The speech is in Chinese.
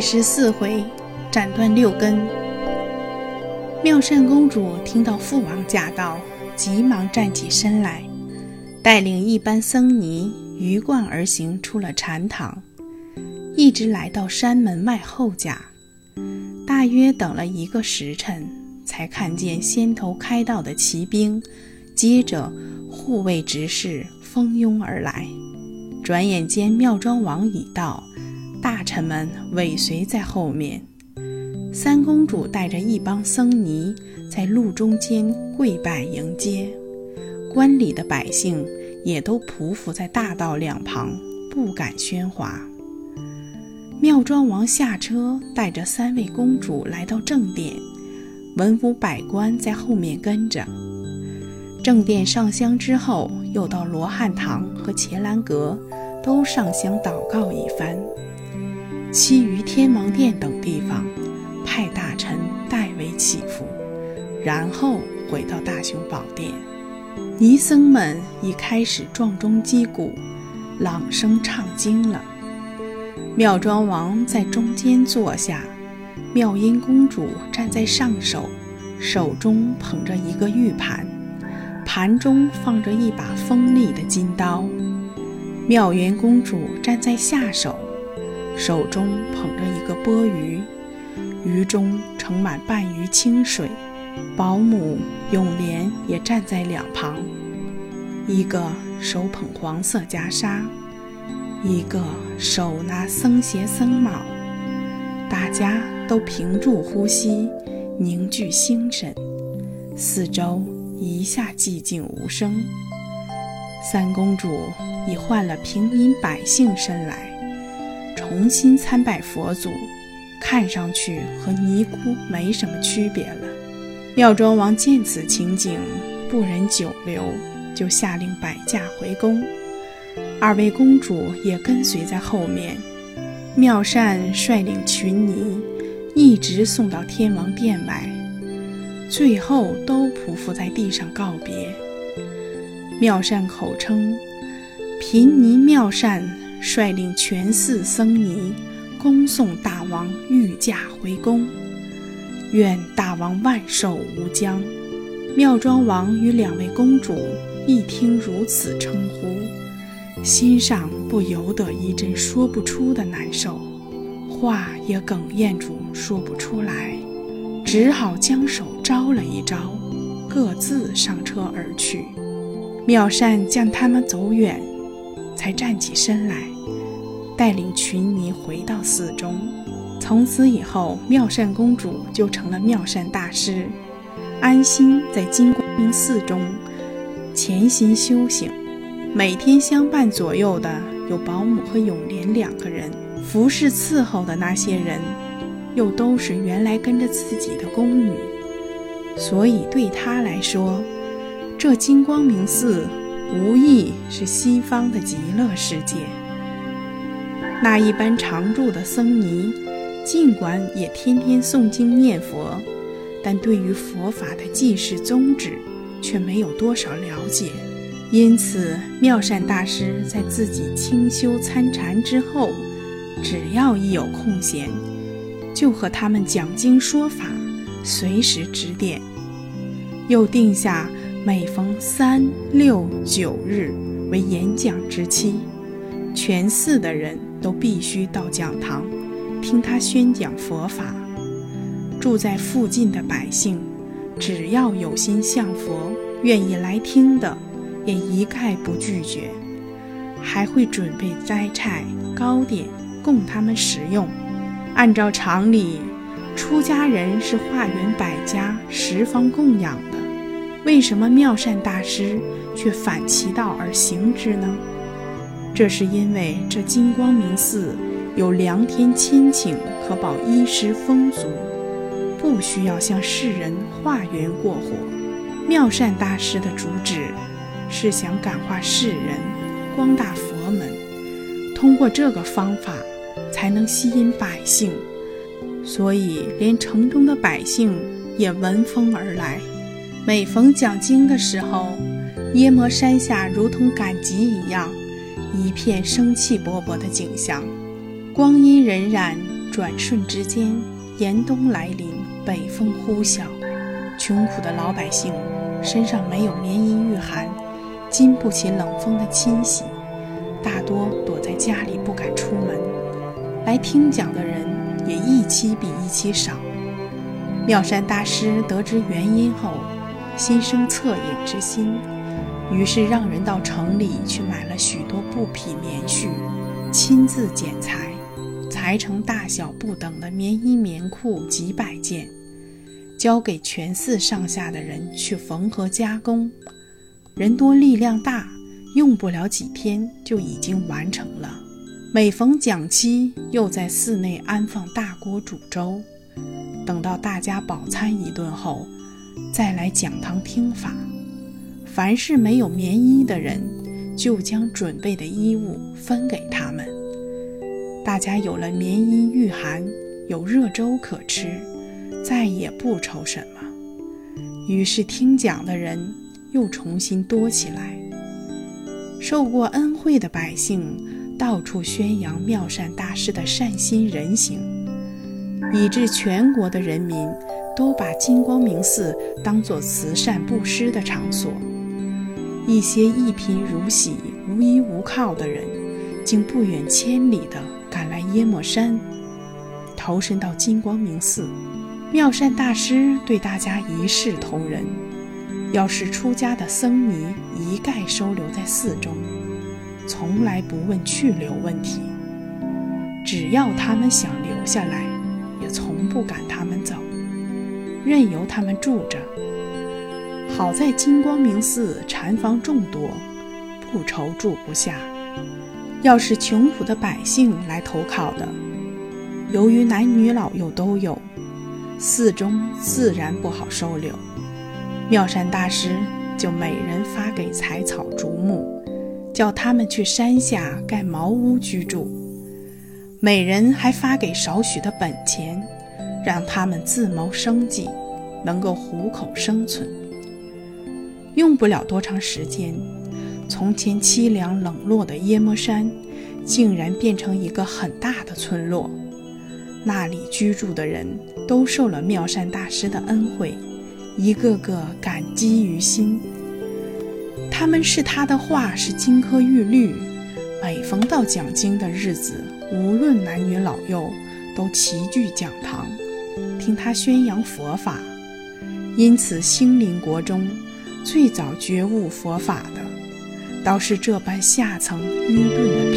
第十四回，斩断六根。妙善公主听到父王驾到，急忙站起身来，带领一班僧尼鱼贯而行，出了禅堂，一直来到山门外后家。大约等了一个时辰，才看见先头开道的骑兵，接着护卫执事蜂拥而来。转眼间，妙庄王已到。大臣们尾随在后面，三公主带着一帮僧尼在路中间跪拜迎接，关里的百姓也都匍匐在大道两旁，不敢喧哗。妙庄王下车，带着三位公主来到正殿，文武百官在后面跟着。正殿上香之后，又到罗汉堂和伽蓝阁，都上香祷告一番。其余天王殿等地方，派大臣代为祈福，然后回到大雄宝殿。尼僧们已开始撞钟击鼓，朗声唱经了。妙庄王在中间坐下，妙音公主站在上首，手中捧着一个玉盘，盘中放着一把锋利的金刀。妙元公主站在下首。手中捧着一个钵盂，盂中盛满半盂清水。保姆永莲也站在两旁，一个手捧黄色袈裟，一个手拿僧鞋僧帽。大家都屏住呼吸，凝聚心神，四周一下寂静无声。三公主已换了平民百姓身来。重新参拜佛祖，看上去和尼姑没什么区别了。妙庄王见此情景，不忍久留，就下令摆驾回宫。二位公主也跟随在后面。妙善率领群尼，一直送到天王殿外，最后都匍匐在地上告别。妙善口称：“贫尼妙善。”率领全寺僧尼，恭送大王御驾回宫。愿大王万寿无疆。妙庄王与两位公主一听如此称呼，心上不由得一阵说不出的难受，话也哽咽住说不出来，只好将手招了一招，各自上车而去。妙善见他们走远。才站起身来，带领群尼回到寺中。从此以后，妙善公主就成了妙善大师，安心在金光明寺中潜心修行。每天相伴左右的有保姆和永莲两个人，服侍伺候的那些人，又都是原来跟着自己的宫女。所以对她来说，这金光明寺。无意是西方的极乐世界。那一般常住的僧尼，尽管也天天诵经念佛，但对于佛法的记事宗旨，却没有多少了解。因此，妙善大师在自己清修参禅之后，只要一有空闲，就和他们讲经说法，随时指点，又定下。每逢三六九日为演讲之期，全寺的人都必须到讲堂听他宣讲佛法。住在附近的百姓，只要有心向佛、愿意来听的，也一概不拒绝，还会准备斋菜、糕点供他们食用。按照常理，出家人是化缘百家、十方供养的。为什么妙善大师却反其道而行之呢？这是因为这金光明寺有良天亲请，可保衣食丰足，不需要向世人化缘过火。妙善大师的主旨是想感化世人，光大佛门，通过这个方法才能吸引百姓，所以连城中的百姓也闻风而来。每逢讲经的时候，耶摩山下如同赶集一样，一片生气勃勃的景象。光阴荏苒，转瞬之间，严冬来临，北风呼啸，穷苦的老百姓身上没有棉衣御寒，经不起冷风的侵袭，大多躲在家里不敢出门。来听讲的人也一期比一期少。妙善大师得知原因后，心生恻隐之心，于是让人到城里去买了许多布匹棉絮，亲自剪裁。裁成大小不等的棉衣棉裤几百件，交给全寺上下的人去缝合加工。人多力量大，用不了几天就已经完成了。每逢讲期，又在寺内安放大锅煮粥。等到大家饱餐一顿后，再来讲堂听法。凡是没有棉衣的人，就将准备的衣物分给他们。大家有了棉衣御寒，有热粥可吃，再也不愁什么。于是听讲的人又重新多起来。受过恩惠的百姓到处宣扬妙善大师的善心人行，以致全国的人民都把金光明寺当作慈善布施的场所。一些一贫如洗、无依无靠的人，竟不远千里的。赶来耶莫山，投身到金光明寺。妙善大师对大家一视同仁，要是出家的僧尼一概收留在寺中，从来不问去留问题。只要他们想留下来，也从不赶他们走，任由他们住着。好在金光明寺禅房众多，不愁住不下。要是穷苦的百姓来投靠的，由于男女老幼都有，寺中自然不好收留。妙善大师就每人发给柴草竹木，叫他们去山下盖茅屋居住。每人还发给少许的本钱，让他们自谋生计，能够糊口生存。用不了多长时间。从前凄凉冷落的耶摩山，竟然变成一个很大的村落。那里居住的人都受了妙善大师的恩惠，一个个感激于心。他们视他的话是金科玉律，每逢到讲经的日子，无论男女老幼，都齐聚讲堂，听他宣扬佛法。因此，兴林国中最早觉悟佛法的。倒是这般下层愚钝的。